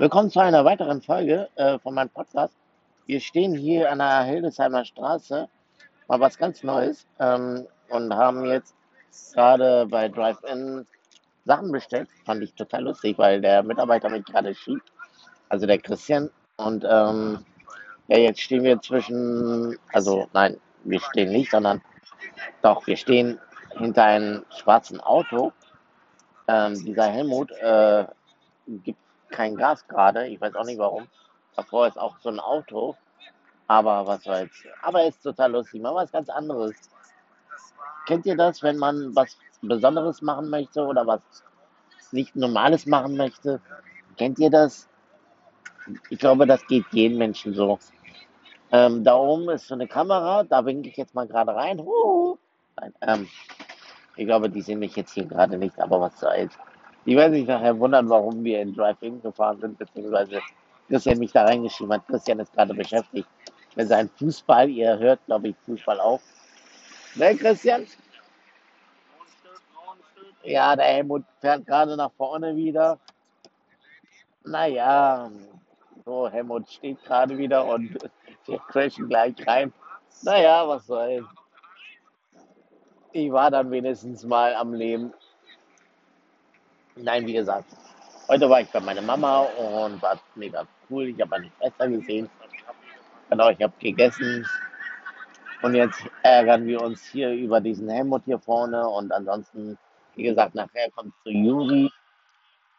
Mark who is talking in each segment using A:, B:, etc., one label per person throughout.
A: Willkommen zu einer weiteren Folge äh, von meinem Podcast. Wir stehen hier an der Hildesheimer Straße, mal was ganz Neues, ähm, und haben jetzt gerade bei Drive-In Sachen bestellt. Fand ich total lustig, weil der Mitarbeiter mich gerade schiebt, also der Christian. Und ähm, ja, jetzt stehen wir zwischen, also nein, wir stehen nicht, sondern doch, wir stehen hinter einem schwarzen Auto. Ähm, dieser Helmut äh, gibt kein Gas gerade. Ich weiß auch nicht warum. Davor ist auch so ein Auto. Aber was soll's. Aber ist total lustig. Mal was ganz anderes. Kennt ihr das, wenn man was Besonderes machen möchte oder was nicht Normales machen möchte? Kennt ihr das? Ich glaube, das geht jedem Menschen so. Ähm, da oben ist so eine Kamera, da winke ich jetzt mal gerade rein. Nein, ähm, ich glaube, die sehen mich jetzt hier gerade nicht, aber was soll's. Die werden sich nachher wundern, warum wir in Drive-In gefahren sind, beziehungsweise Christian mich da reingeschrieben hat. Christian ist gerade beschäftigt mit seinem Fußball. Ihr hört, glaube ich, Fußball auf. Ne, Christian? Ja, der Helmut fährt gerade nach vorne wieder. Naja, so, Helmut steht gerade wieder und wir crashen gleich rein. Naja, was soll's. Ich war dann wenigstens mal am Leben. Nein, wie gesagt, heute war ich bei meiner Mama und war mega cool. Ich habe meine Schwester gesehen. Genau, ich habe gegessen. Und jetzt ärgern wir uns hier über diesen Helmut hier vorne. Und ansonsten, wie gesagt, nachher kommt zu Juri.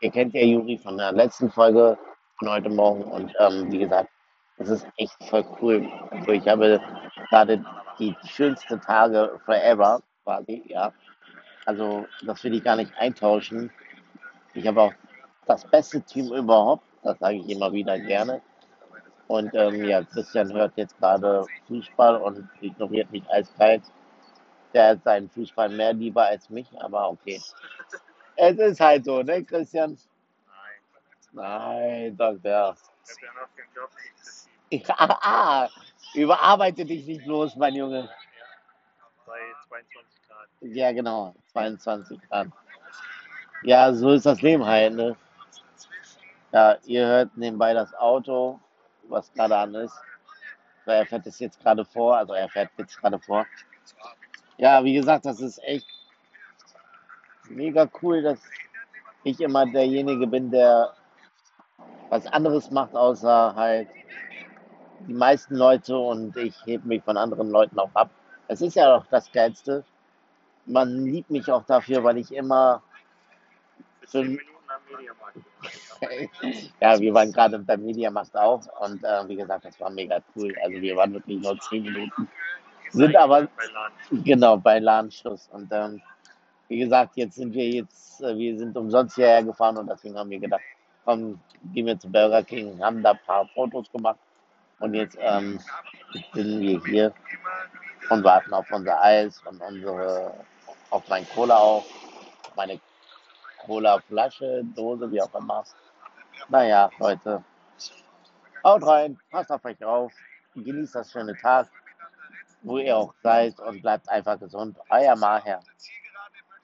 A: Ihr kennt ja Juri von der letzten Folge von heute Morgen. Und ähm, wie gesagt, es ist echt voll cool. Also ich habe gerade die schönsten Tage forever quasi, ja. Also das will ich gar nicht eintauschen. Ich habe auch das beste Team überhaupt, das sage ich immer wieder gerne. Und ähm, ja, Christian hört jetzt gerade Fußball und ignoriert mich eiskalt. Der hat seinen Fußball mehr lieber als mich, aber okay. Es ist halt so, ne, Christian? Nein, sagt er. Ich, ah, ah, überarbeite dich nicht bloß, mein Junge.
B: bei 22 Grad.
A: Ja, genau, 22 Grad. Ja, so ist das Leben halt, ne? Ja, ihr hört nebenbei das Auto, was gerade an ist. Weil Er fährt es jetzt gerade vor, also er fährt jetzt gerade vor. Ja, wie gesagt, das ist echt mega cool, dass ich immer derjenige bin, der was anderes macht, außer halt die meisten Leute und ich hebe mich von anderen Leuten auch ab. Es ist ja auch das Geilste. Man liebt mich auch dafür, weil ich immer
B: Bis
A: so
B: 10
A: ein
B: Minuten am Mediamarkt.
A: ja, wir waren gerade beim Mediamarkt auch und äh, wie gesagt, das war mega cool. Also wir waren wirklich nur zehn Minuten, sind aber genau bei Ladenschluss. Und ähm, wie gesagt, jetzt sind wir jetzt, äh, wir sind umsonst hierher gefahren und deswegen haben wir gedacht, komm, gehen wir zu Burger King, haben da ein paar Fotos gemacht. Und jetzt ähm, sind wir hier und warten auf unser Eis und unsere, auf mein Cola auch, meine Cola-Flasche, Dose, wie auch immer. Naja, Leute, haut rein, passt auf euch auf, genießt das schöne Tag, wo ihr auch seid und bleibt einfach gesund. Euer Maher.